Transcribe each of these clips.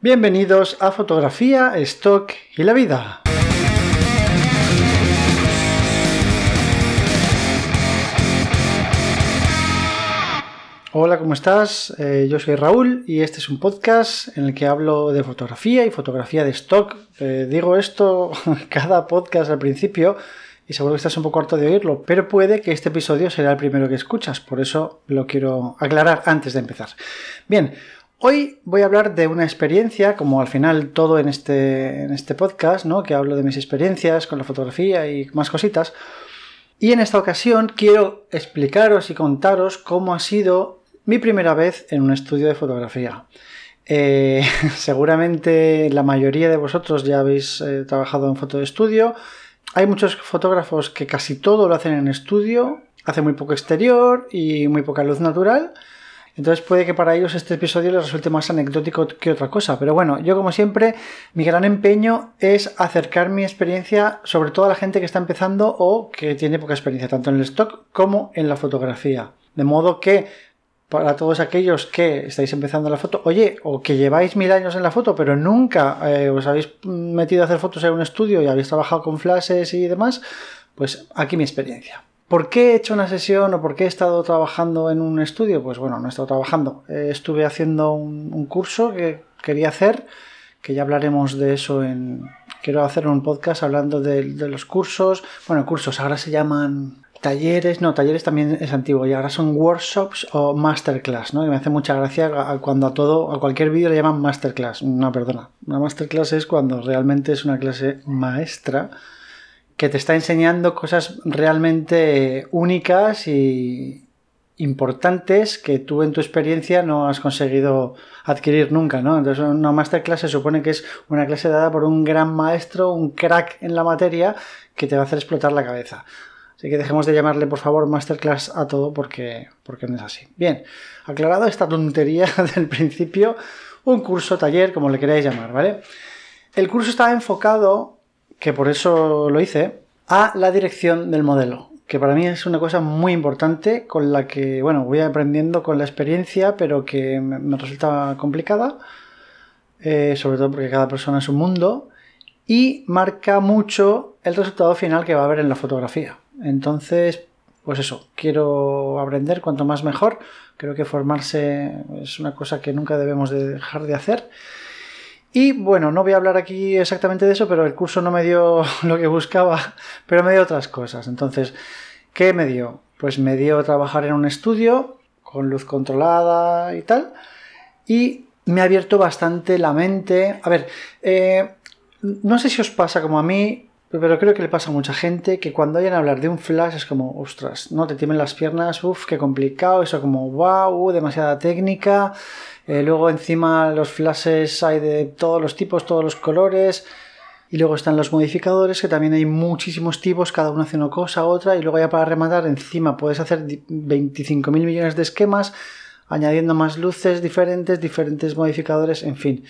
Bienvenidos a Fotografía, Stock y la Vida. Hola, ¿cómo estás? Eh, yo soy Raúl y este es un podcast en el que hablo de fotografía y fotografía de stock. Eh, digo esto cada podcast al principio y seguro que estás un poco harto de oírlo, pero puede que este episodio será el primero que escuchas, por eso lo quiero aclarar antes de empezar. Bien, Hoy voy a hablar de una experiencia, como al final todo en este, en este podcast, ¿no? que hablo de mis experiencias con la fotografía y más cositas. Y en esta ocasión quiero explicaros y contaros cómo ha sido mi primera vez en un estudio de fotografía. Eh, seguramente la mayoría de vosotros ya habéis eh, trabajado en foto de estudio. Hay muchos fotógrafos que casi todo lo hacen en estudio, hace muy poco exterior y muy poca luz natural. Entonces puede que para ellos este episodio les resulte más anecdótico que otra cosa. Pero bueno, yo como siempre, mi gran empeño es acercar mi experiencia sobre todo a la gente que está empezando o que tiene poca experiencia, tanto en el stock como en la fotografía. De modo que para todos aquellos que estáis empezando la foto, oye, o que lleváis mil años en la foto, pero nunca eh, os habéis metido a hacer fotos en un estudio y habéis trabajado con flashes y demás, pues aquí mi experiencia. ¿Por qué he hecho una sesión o por qué he estado trabajando en un estudio? Pues bueno, no he estado trabajando. Eh, estuve haciendo un, curso que quería hacer, que ya hablaremos de eso en... Quiero hacer un podcast hablando de, los cursos. Bueno, cursos ahora se llaman talleres, no, talleres también es antiguo y ahora son workshops o masterclass, ¿no? Y me hace mucha gracia cuando a todo, a cualquier vídeo le llaman masterclass. No, perdona. Una masterclass es cuando realmente es una clase maestra que te está enseñando cosas realmente únicas y importantes que tú en tu experiencia no has conseguido adquirir nunca, ¿no? Entonces una masterclass se supone que es una clase dada por un gran maestro, un crack en la materia que te va a hacer explotar la cabeza. Así que dejemos de llamarle, por favor, masterclass a todo porque, porque no es así. Bien, aclarado esta tontería del principio, un curso, taller, como le queráis llamar, ¿vale? El curso estaba enfocado que por eso lo hice, a la dirección del modelo, que para mí es una cosa muy importante con la que, bueno, voy aprendiendo con la experiencia, pero que me resulta complicada, eh, sobre todo porque cada persona es un mundo, y marca mucho el resultado final que va a haber en la fotografía. Entonces, pues eso, quiero aprender cuanto más mejor. Creo que formarse es una cosa que nunca debemos de dejar de hacer. Y bueno, no voy a hablar aquí exactamente de eso, pero el curso no me dio lo que buscaba, pero me dio otras cosas. Entonces, ¿qué me dio? Pues me dio trabajar en un estudio con luz controlada y tal. Y me ha abierto bastante la mente. A ver, eh, no sé si os pasa como a mí, pero creo que le pasa a mucha gente que cuando oyen hablar de un flash es como, ostras, no te tienen las piernas, uff, qué complicado, eso como, wow, demasiada técnica. Eh, luego encima los flashes hay de todos los tipos, todos los colores. Y luego están los modificadores, que también hay muchísimos tipos, cada uno hace una cosa, otra. Y luego ya para rematar, encima puedes hacer 25.000 millones de esquemas, añadiendo más luces diferentes, diferentes modificadores, en fin.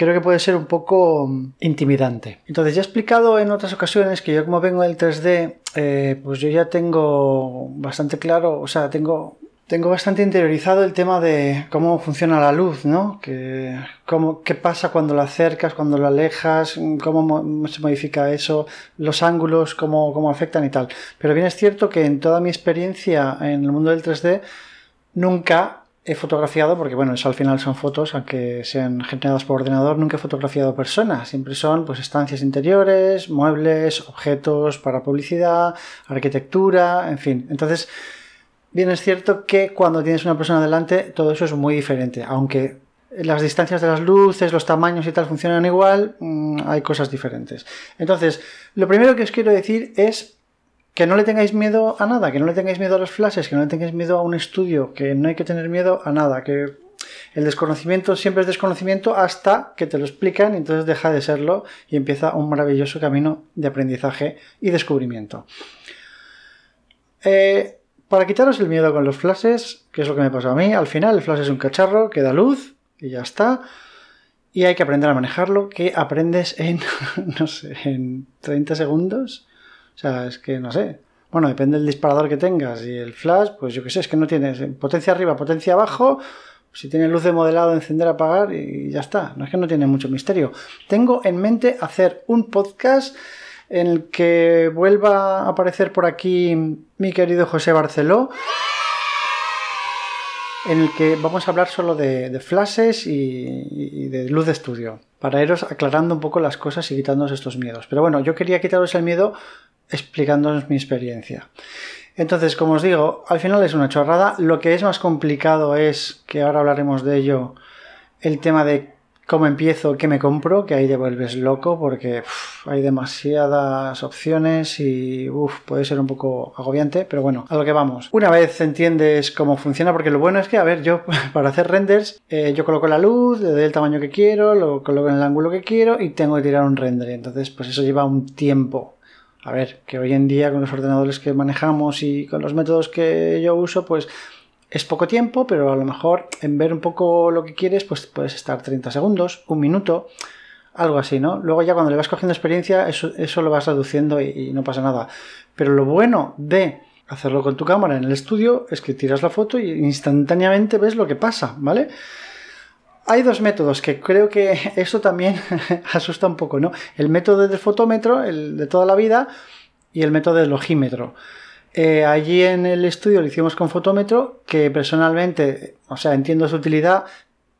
Creo que puede ser un poco mm, intimidante. Entonces ya he explicado en otras ocasiones que yo como vengo del 3D, eh, pues yo ya tengo bastante claro, o sea, tengo tengo bastante interiorizado el tema de cómo funciona la luz, ¿no? Que, cómo, qué pasa cuando la acercas, cuando la alejas, cómo se modifica eso, los ángulos, cómo, cómo afectan y tal. Pero bien es cierto que en toda mi experiencia en el mundo del 3D nunca he fotografiado, porque bueno, eso al final son fotos, aunque sean generadas por ordenador, nunca he fotografiado personas. Siempre son pues estancias interiores, muebles, objetos para publicidad, arquitectura, en fin. Entonces, Bien, es cierto que cuando tienes una persona delante todo eso es muy diferente, aunque las distancias de las luces, los tamaños y tal funcionan igual, mm, hay cosas diferentes. Entonces, lo primero que os quiero decir es que no le tengáis miedo a nada, que no le tengáis miedo a los flashes, que no le tengáis miedo a un estudio, que no hay que tener miedo a nada, que el desconocimiento siempre es desconocimiento hasta que te lo explican entonces deja de serlo y empieza un maravilloso camino de aprendizaje y descubrimiento. Eh, para quitaros el miedo con los flashes, que es lo que me pasó a mí, al final el flash es un cacharro que da luz y ya está. Y hay que aprender a manejarlo, que aprendes en, no sé, en 30 segundos. O sea, es que no sé. Bueno, depende del disparador que tengas y el flash, pues yo qué sé, es que no tienes potencia arriba, potencia abajo, Si tiene luz de modelado, encender, apagar y ya está. No es que no tiene mucho misterio. Tengo en mente hacer un podcast en el que vuelva a aparecer por aquí mi querido José Barceló en el que vamos a hablar solo de, flashes y, de luz de estudio, para iros aclarando un poco las cosas y quitándonos estos miedos. Pero bueno, yo quería quitaros el miedo explicándonos mi experiencia. Entonces, como os digo, al final es una chorrada. Lo que es más complicado es, que ahora hablaremos de ello, el tema de cómo empiezo, qué me compro, que ahí te vuelves loco porque hay demasiadas opciones y puede ser un poco agobiante, pero bueno, a lo que vamos. Una vez entiendes cómo funciona, porque lo bueno es que, a ver, yo para hacer renders, eh, yo coloco la luz, le doy el tamaño que quiero, lo coloco en el ángulo que quiero y tengo que tirar un render. Entonces, pues eso lleva un tiempo. A ver, que hoy en día con los ordenadores que manejamos y con los métodos que yo uso, pues es poco tiempo, pero a lo mejor en ver un poco lo que quieres, pues puedes estar 30 segundos, un minuto, algo así, ¿no? Luego ya cuando le vas cogiendo experiencia, eso, eso lo vas reduciendo y, no pasa nada. Pero lo bueno de hacerlo con tu cámara en el estudio es que tiras la foto y instantáneamente ves lo que pasa, ¿vale? Hay dos métodos que creo que eso también asusta un poco, ¿no? El método del fotómetro, el de toda la vida, y el método del logímetro. Eh, allí en el estudio lo hicimos con fotómetro, que personalmente, o sea, entiendo su utilidad.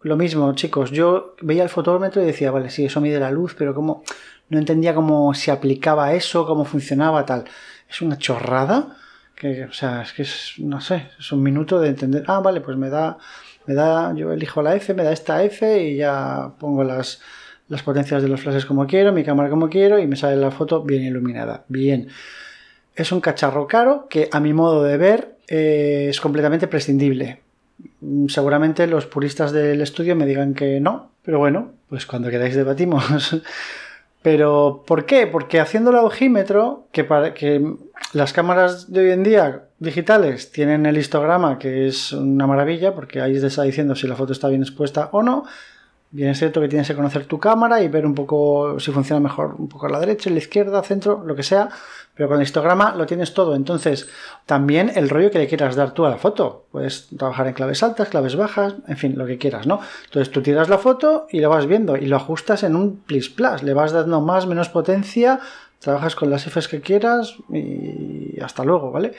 Lo mismo, chicos, yo veía el fotómetro y decía, vale, sí, eso mide la luz, pero como no entendía cómo se aplicaba eso, cómo funcionaba, tal. Es una chorrada, que, o sea, es que es, no sé, es un minuto de entender, ah, vale, pues me da, me da, yo elijo la F, me da esta F y ya pongo las, las potencias de los flashes como quiero, mi cámara como quiero y me sale la foto bien iluminada. Bien. Es un cacharro caro que a mi modo de ver eh, es completamente prescindible. Mm, seguramente los puristas del estudio me digan que no, pero bueno, pues cuando queráis debatimos. pero ¿por qué? Porque haciendo el ojímetro, que, para, que las cámaras de hoy en día digitales tienen el histograma, que es una maravilla, porque ahí está diciendo si la foto está bien expuesta o no. Bien es cierto que tienes que conocer tu cámara y ver un poco si funciona mejor un poco a la derecha, a la izquierda, centro, lo que sea, pero con el histograma lo tienes todo. Entonces, también el rollo que le quieras dar tú a la foto. Puedes trabajar en claves altas, claves bajas, en fin, lo que quieras, ¿no? Entonces tú tiras la foto y la vas viendo y lo ajustas en un plis plus. Le vas dando más, menos potencia, trabajas con las Fs que quieras y hasta luego, ¿vale?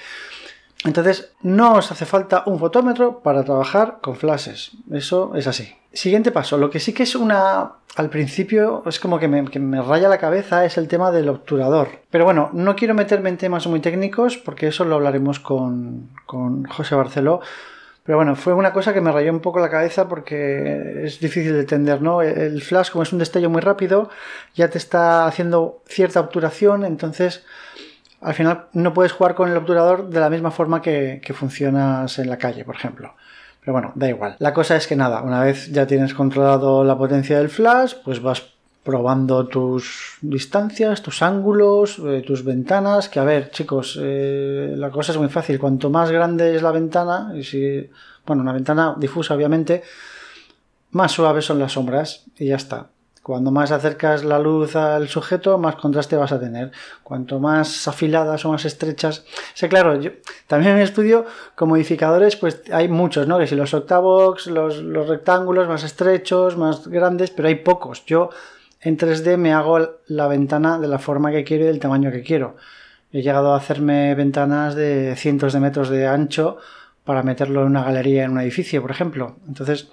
Entonces, no os hace falta un fotómetro para trabajar con flashes. Eso es así. Siguiente paso. Lo que sí que es una. Al principio es como que me, raya la cabeza es el tema del obturador. Pero bueno, no quiero meterme en temas muy técnicos porque eso lo hablaremos con, con José Barceló. Pero bueno, fue una cosa que me rayó un poco la cabeza porque es difícil de entender, ¿no? El flash, como es un destello muy rápido, ya te está haciendo cierta obturación, entonces al final no puedes jugar con el obturador de la misma forma que, funcionas en la calle, por ejemplo. Pero bueno, da igual. La cosa es que nada, una vez ya tienes controlado la potencia del flash, pues vas probando tus distancias, tus ángulos, eh, tus ventanas, que a ver, chicos, eh, la cosa es muy fácil. Cuanto más grande es la ventana, y si, bueno, una ventana difusa obviamente, más suaves son las sombras y ya está. Cuando más acercas la luz al sujeto, más contraste vas a tener. Cuanto más afiladas o más estrechas. sé claro, yo también en el estudio con modificadores, pues hay muchos, ¿no? Que si los octavox, los, los rectángulos más estrechos, más grandes, pero hay pocos. Yo en 3D me hago la ventana de la forma que quiero y del tamaño que quiero. He llegado a hacerme ventanas de cientos de metros de ancho para meterlo en una galería en un edificio, por ejemplo. Entonces,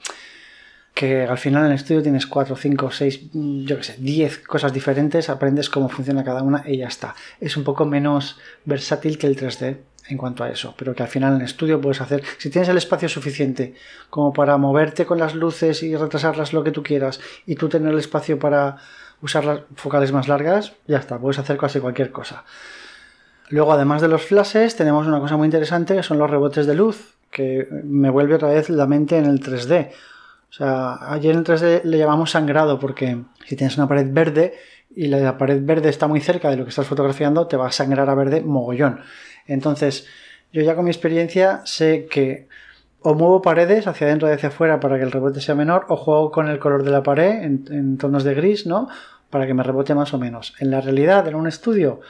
que al final en el estudio tienes 4, 5, 6, yo qué sé, 10 cosas diferentes, aprendes cómo funciona cada una y ya está. Es un poco menos versátil que el 3D en cuanto a eso, pero que al final en el estudio puedes hacer, si tienes el espacio suficiente como para moverte con las luces y retrasarlas lo que tú quieras y tú tener el espacio para usar las focales más largas, ya está, puedes hacer casi cualquier cosa. Luego, además de los flashes, tenemos una cosa muy interesante que son los rebotes de luz, que me vuelve otra vez la mente en el 3D. O sea, ayer en 3D le llamamos sangrado porque si tienes una pared verde y la pared verde está muy cerca de lo que estás fotografiando, te va a sangrar a verde mogollón. Entonces, yo ya con mi experiencia sé que o muevo paredes hacia adentro y hacia afuera para que el rebote sea menor, o juego con el color de la pared en, tonos de gris, ¿no? Para que me rebote más o menos. En la realidad, en un estudio,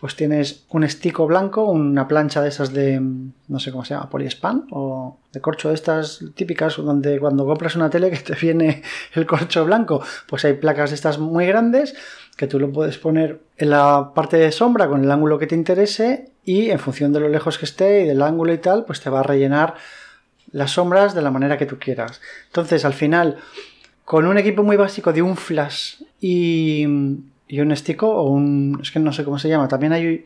pues tienes un estico blanco, una plancha de esas de, no sé cómo se llama, poliespan o de corcho de estas típicas, donde cuando compras una tele que te viene el corcho blanco, pues hay placas de estas muy grandes que tú lo puedes poner en la parte de sombra con el ángulo que te interese y en función de lo lejos que esté y del ángulo y tal, pues te va a rellenar las sombras de la manera que tú quieras. Entonces, al final, con un equipo muy básico de un flash y, un estico o un... es que no sé cómo se llama, también hay...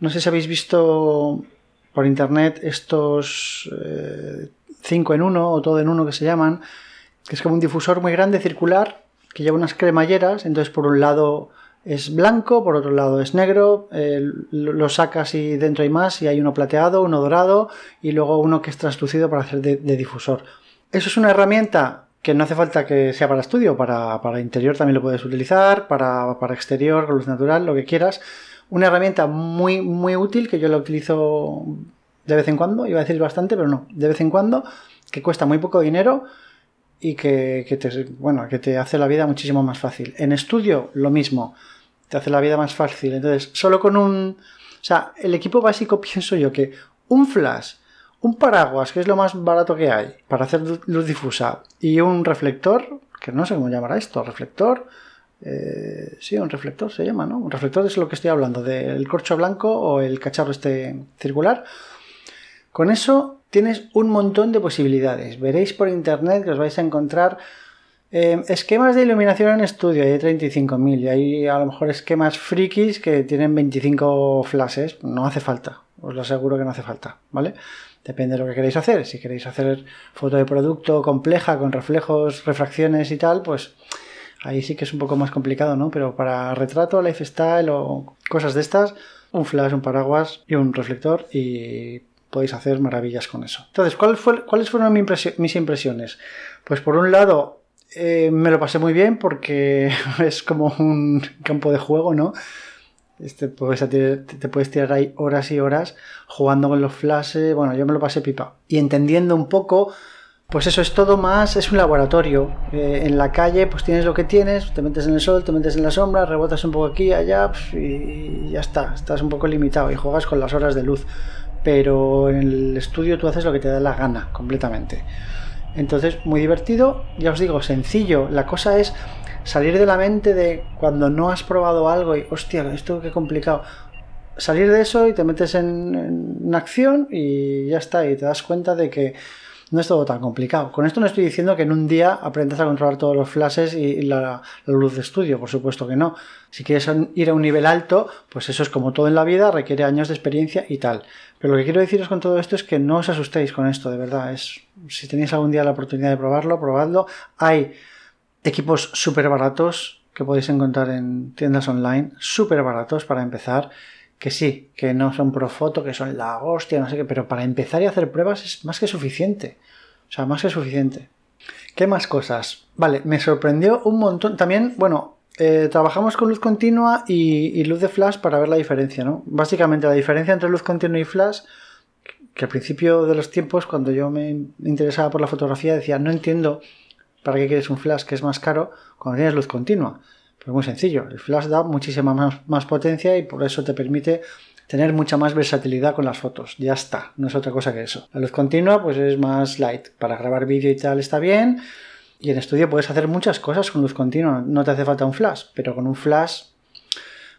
No sé si habéis visto por internet estos 5 eh, en 1 o todo en 1 que se llaman, que es como un difusor muy grande circular que lleva unas cremalleras, entonces por un lado es blanco, por otro lado es negro, lo sacas y dentro hay más y hay uno plateado, uno dorado y luego uno que es translúcido para hacer de, difusor. Eso es una herramienta que no hace falta que sea para estudio, para, interior también lo puedes utilizar, para, para, exterior, luz natural, lo que quieras. Una herramienta muy, muy útil que yo la utilizo de vez en cuando, iba a decir bastante, pero no, de vez en cuando, que cuesta muy poco dinero y que, te, bueno, que te hace la vida muchísimo más fácil. En estudio, lo mismo, te hace la vida más fácil. Entonces, solo con un... O sea, el equipo básico pienso yo que un flash, un paraguas, que es lo más barato que hay para hacer luz difusa, y un reflector, que no sé cómo llamará esto, reflector, eh, sí, un reflector se llama, ¿no? Un reflector es lo que estoy hablando, del corcho blanco o el cacharro este circular. Con eso tienes un montón de posibilidades. Veréis por internet que os vais a encontrar eh, esquemas de iluminación en estudio, hay 35.000 y hay a lo mejor esquemas frikis que tienen 25 flashes. No hace falta, os lo aseguro que no hace falta, ¿vale? Depende de lo que queréis hacer. Si queréis hacer foto de producto compleja con reflejos, refracciones y tal, pues ahí sí que es un poco más complicado, ¿no? Pero para retrato, lifestyle o cosas de estas, un flash, un paraguas y un reflector y podéis hacer maravillas con eso. Entonces, ¿cuáles fueron mis impresiones? Pues por un lado, eh, me lo pasé muy bien porque es como un campo de juego, ¿no? Este, pues, te, puedes tirar ahí horas y horas jugando con los flashes. Bueno, yo me lo pasé pipa. Y entendiendo un poco, pues eso es todo más, es un laboratorio. Eh, en la calle, pues tienes lo que tienes, te metes en el sol, te metes en la sombra, rebotas un poco aquí, allá, y ya está. Estás un poco limitado y juegas con las horas de luz pero en el estudio tú haces lo que te da la gana completamente. Entonces, muy divertido, ya os digo, sencillo. La cosa es salir de la mente de cuando no has probado algo y, hostia, esto qué complicado. Salir de eso y te metes en, acción y ya está, y te das cuenta de que no es todo tan complicado. Con esto no estoy diciendo que en un día aprendas a controlar todos los flashes y la, luz de estudio, por supuesto que no. Si quieres ir a un nivel alto, pues eso es como todo en la vida, requiere años de experiencia y tal. Pero lo que quiero deciros con todo esto es que no os asustéis con esto, de verdad. Es, si tenéis algún día la oportunidad de probarlo, probadlo. Hay equipos súper baratos que podéis encontrar en tiendas online, súper baratos para empezar que sí, que no son profoto, que son la hostia, no sé qué, pero para empezar y hacer pruebas es más que suficiente. O sea, más que suficiente. ¿Qué más cosas? Vale, me sorprendió un montón. También, bueno, eh, trabajamos con luz continua y, luz de flash para ver la diferencia, ¿no? Básicamente la diferencia entre luz continua y flash, que al principio de los tiempos, cuando yo me interesaba por la fotografía, decía, no entiendo para qué quieres un flash que es más caro cuando tienes luz continua. Pues muy sencillo, el flash da muchísima más, potencia y por eso te permite tener mucha más versatilidad con las fotos. Ya está, no es otra cosa que eso. La luz continua pues es más light. Para grabar vídeo y tal está bien. Y en estudio puedes hacer muchas cosas con luz continua. No te hace falta un flash, pero con un flash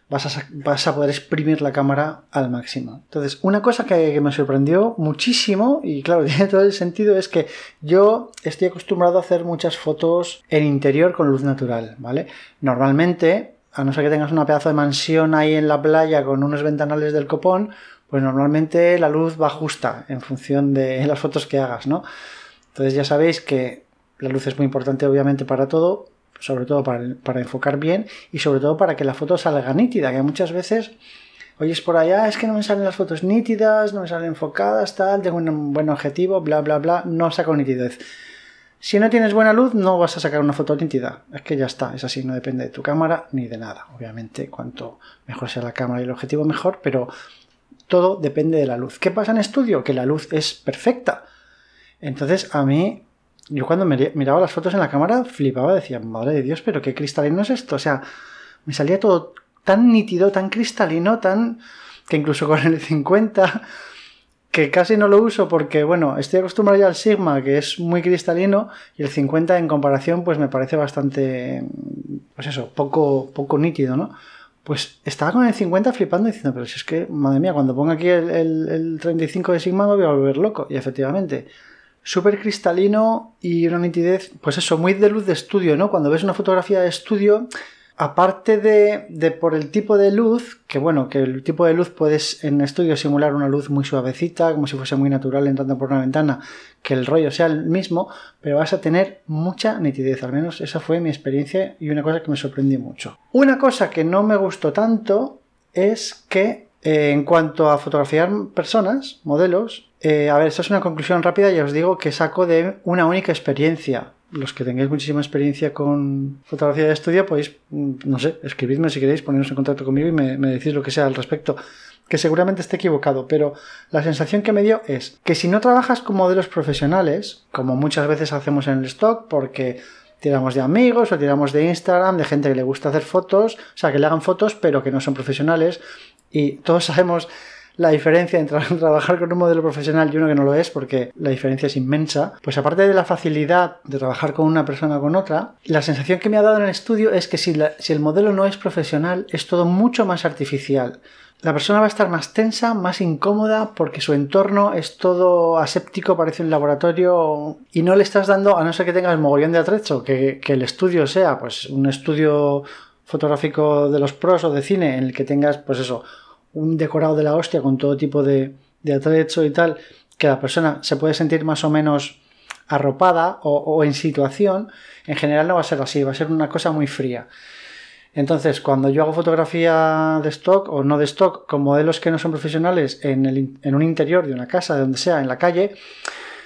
vas a, poder exprimir la cámara al máximo. Entonces, una cosa que, me sorprendió muchísimo, y claro, tiene todo el sentido, es que yo estoy acostumbrado a hacer muchas fotos en interior con luz natural, ¿vale? Normalmente, a no ser que tengas una pedazo de mansión ahí en la playa con unos ventanales del copón, pues normalmente la luz va justa en función de las fotos que hagas, ¿no? Entonces ya sabéis que la luz es muy importante obviamente para todo, sobre todo para, enfocar bien y sobre todo para que la foto salga nítida, que muchas veces oyes por allá, es que no me salen las fotos nítidas, no me salen enfocadas, tal, tengo un buen objetivo, bla, bla, bla, no saco nitidez. Si no tienes buena luz, no vas a sacar una foto nítida. Es que ya está, es así, no depende de tu cámara ni de nada. Obviamente, cuanto mejor sea la cámara y el objetivo, mejor, pero todo depende de la luz. ¿Qué pasa en estudio? Que la luz es perfecta. Entonces, a mí yo cuando miraba las fotos en la cámara flipaba, decía, madre de Dios, pero qué cristalino es esto. O sea, me salía todo tan nítido, tan cristalino, tan que incluso con el 50 que casi no lo uso porque, bueno, estoy acostumbrado ya al Sigma, que es muy cristalino, y el 50 en comparación, pues me parece bastante, pues eso, poco, poco nítido, ¿no? Pues estaba con el 50 flipando diciendo, pero si es que, madre mía, cuando ponga aquí el, el 35 de Sigma me voy a volver loco. Y efectivamente, súper cristalino y una nitidez, pues eso, muy de luz de estudio, ¿no? Cuando ves una fotografía de estudio, aparte de, por el tipo de luz, que bueno, que el tipo de luz puedes en estudio simular una luz muy suavecita, como si fuese muy natural entrando por una ventana, que el rollo sea el mismo, pero vas a tener mucha nitidez, al menos esa fue mi experiencia y una cosa que me sorprendió mucho. Una cosa que no me gustó tanto es que eh, en cuanto a fotografiar personas, modelos, eh, a ver, esta es una conclusión rápida. Y os digo que saco de una única experiencia. Los que tengáis muchísima experiencia con fotografía de estudio, podéis, mm, no sé, escribidme si queréis, poneros en contacto conmigo y me, decís lo que sea al respecto, que seguramente esté equivocado, pero la sensación que me dio es que si no trabajas con modelos profesionales, como muchas veces hacemos en el stock, porque tiramos de amigos o tiramos de Instagram, de gente que le gusta hacer fotos, o sea, que le hagan fotos, pero que no son profesionales, y todos sabemos la diferencia entre trabajar con un modelo profesional y uno que no lo es, porque la diferencia es inmensa, pues aparte de la facilidad de trabajar con una persona o con otra, la sensación que me ha dado en el estudio es que si, si el modelo no es profesional, es todo mucho más artificial. La persona va a estar más tensa, más incómoda, porque su entorno es todo aséptico, parece un laboratorio, y no le estás dando, a no ser que tengas mogollón de atrecho, que, que el estudio sea pues un estudio fotográfico de los pros o de cine en el que tengas, pues eso, un decorado de la hostia con todo tipo de, de atrecho y tal, que la persona se puede sentir más o menos arropada o, en situación, en general no va a ser así, va a ser una cosa muy fría. Entonces, cuando yo hago fotografía de stock o no de stock con modelos que no son profesionales en, el, en un interior de una casa, de donde sea, en la calle,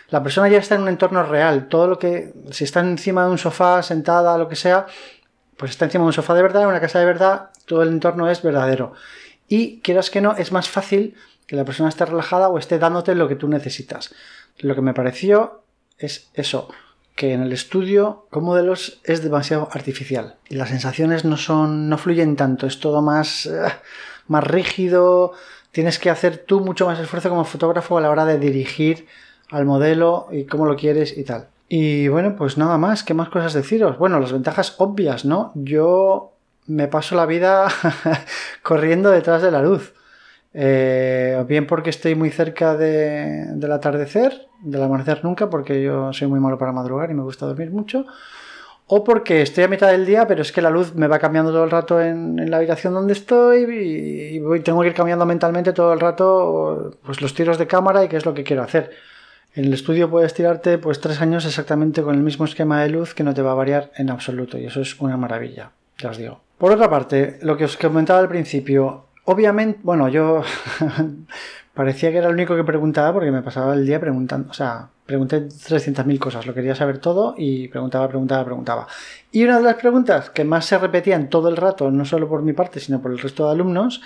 la persona ya está en un entorno real. Todo lo que, si está encima de un sofá, sentada, lo que sea, pues está encima de un sofá de verdad, en una casa de verdad, todo el entorno es verdadero y quieras que no, es más fácil que la persona esté relajada o esté dándote lo que tú necesitas. Lo que me pareció es eso, que en el estudio con modelos es demasiado artificial y las sensaciones no son no fluyen tanto, es todo más eh, más rígido, tienes que hacer tú mucho más esfuerzo como fotógrafo a la hora de dirigir al modelo y cómo lo quieres y tal. Y bueno, pues nada más, ¿qué más cosas deciros? Bueno, las ventajas obvias, ¿no? Yo me paso la vida corriendo detrás de la luz. Eh, bien porque estoy muy cerca del atardecer, del amanecer nunca, porque yo soy muy malo para madrugar y me gusta dormir mucho. O porque estoy a mitad del día, pero es que la luz me va cambiando todo el rato en, la habitación donde estoy y, tengo que ir cambiando mentalmente todo el rato pues, los tiros de cámara y qué es lo que quiero hacer. En el estudio puedes tirarte pues tres años exactamente con el mismo esquema de luz que no te va a variar en absoluto y eso es una maravilla, ya os digo. Por otra parte, lo que os comentaba al principio, obviamente, bueno, yo parecía que era el único que preguntaba porque me pasaba el día preguntando, o sea, pregunté 300.000 cosas, lo quería saber todo y preguntaba, preguntaba, preguntaba. Y una de las preguntas que más se repetían todo el rato, no solo por mi parte, sino por el resto de alumnos,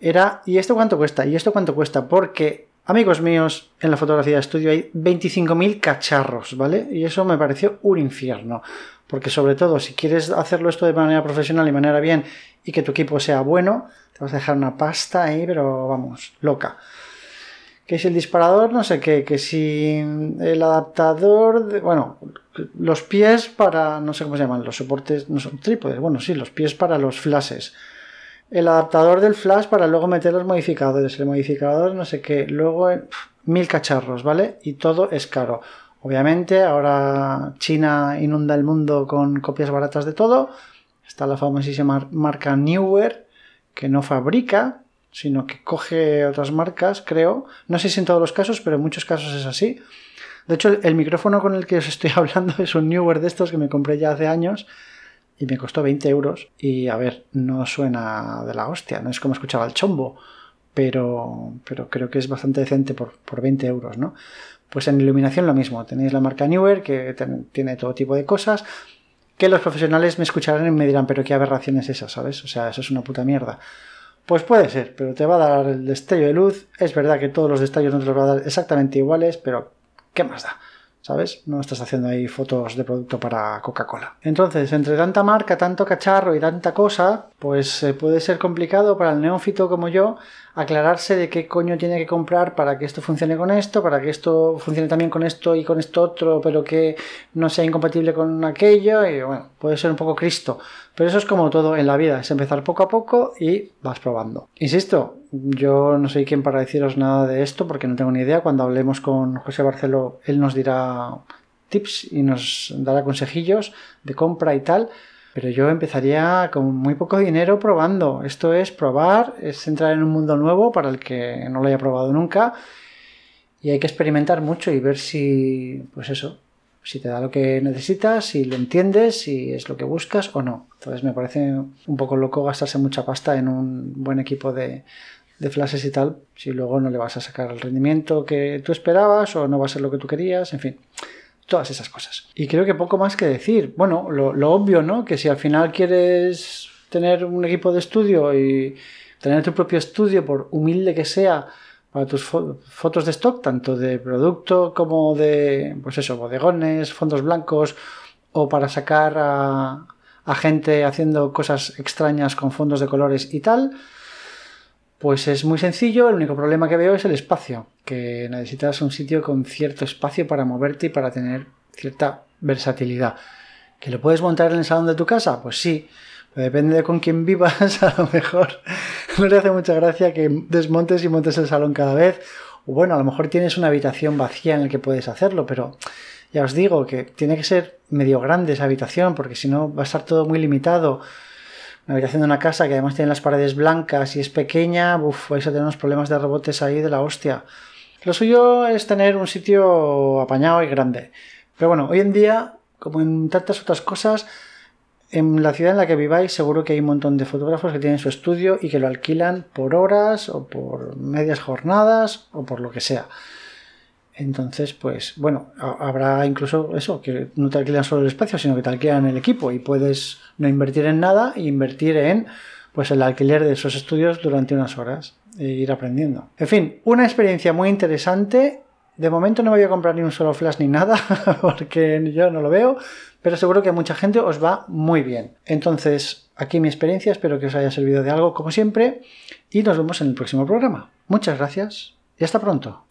era, ¿y esto cuánto cuesta? ¿Y esto cuánto cuesta? Porque, amigos míos, en la fotografía de estudio hay 25.000 cacharros, ¿vale? Y eso me pareció un infierno. Porque sobre todo, si quieres hacerlo esto de manera profesional y manera bien y que tu equipo sea bueno, te vas a dejar una pasta ahí, pero vamos, loca. Que si el disparador, no sé qué, que si el adaptador, bueno, los pies para, no sé cómo se llaman, los soportes, no son trípodes, bueno, sí, los pies para los flashes. El adaptador del flash para luego meter los modificadores, el modificador, no sé qué, luego mil cacharros, ¿vale? Y todo es caro. Obviamente, ahora China inunda el mundo con copias baratas de todo. Está la famosísima marca Newer, que no fabrica, sino que coge otras marcas, creo. No sé si en todos los casos, pero en muchos casos es así. De hecho, el, micrófono con el que os estoy hablando es un Newer de estos que me compré ya hace años y me costó 20 euros. Y a ver, no suena de la hostia, no es como escuchaba el chombo, pero, pero creo que es bastante decente por, por 20 euros, ¿no? Pues en iluminación lo mismo, tenéis la marca Newer que tiene todo tipo de cosas que los profesionales me escucharán y me dirán, pero qué aberración es esa, ¿sabes? O sea, eso es una puta mierda. Pues puede ser, pero te va a dar el destello de luz. Es verdad que todos los destellos no te los va a dar exactamente iguales, pero ¿qué más da? ¿Sabes? No estás haciendo ahí fotos de producto para Coca-Cola. Entonces, entre tanta marca, tanto cacharro y tanta cosa, pues eh, puede ser complicado para el neófito como yo aclararse de qué coño tiene que comprar para que esto funcione con esto, para que esto funcione también con esto y con esto otro, pero que no sea incompatible con aquello. Y bueno, puede ser un poco Cristo. Pero eso es como todo en la vida, es empezar poco a poco y vas probando. Insisto, yo no soy quien para deciros nada de esto porque no tengo ni idea. Cuando hablemos con José Barceló, él nos dirá tips y nos dará consejillos de compra y tal. Pero yo empezaría con muy poco dinero probando. Esto es probar, es entrar en un mundo nuevo para el que no lo haya probado nunca. Y hay que experimentar mucho y ver si, pues eso, si te da lo que necesitas, si lo entiendes, si es lo que buscas o no. Entonces me parece un poco loco gastarse mucha pasta en un buen equipo de, de flashes y tal, si luego no le vas a sacar el rendimiento que tú esperabas o no va a ser lo que tú querías, en fin todas esas cosas. Y creo que poco más que decir. Bueno, lo, obvio, ¿no? Que si al final quieres tener un equipo de estudio y tener tu propio estudio, por humilde que sea, para tus fotos de stock, tanto de producto como de, pues eso, bodegones, fondos blancos, o para sacar a, a gente haciendo cosas extrañas con fondos de colores y tal, pues es muy sencillo, el único problema que veo es el espacio, que necesitas un sitio con cierto espacio para moverte y para tener cierta versatilidad. ¿Que lo puedes montar en el salón de tu casa? Pues sí, depende de con quién vivas, a lo mejor no le hace mucha gracia que desmontes y montes el salón cada vez. O bueno, a lo mejor tienes una habitación vacía en la que puedes hacerlo, pero ya os digo que tiene que ser medio grande esa habitación, porque si no va a estar todo muy limitado una habitación de una casa que además tiene las paredes blancas y es pequeña, uff, vais a tener unos problemas de rebotes ahí de la hostia. Lo suyo es tener un sitio apañado y grande. Pero bueno, hoy en día, como en tantas otras cosas, en la ciudad en la que viváis seguro que hay un montón de fotógrafos que tienen su estudio y que lo alquilan por horas o por medias jornadas o por lo que sea. Entonces, pues bueno, habrá incluso eso, que no te alquilan solo el espacio, sino que te alquilan el equipo y puedes no invertir en nada e invertir en pues el alquiler de esos estudios durante unas horas e ir aprendiendo. En fin, una experiencia muy interesante. De momento no me voy a comprar ni un solo flash ni nada, porque yo no lo veo, pero seguro que a mucha gente os va muy bien. Entonces, aquí mi experiencia, espero que os haya servido de algo como siempre y nos vemos en el próximo programa. Muchas gracias y hasta pronto.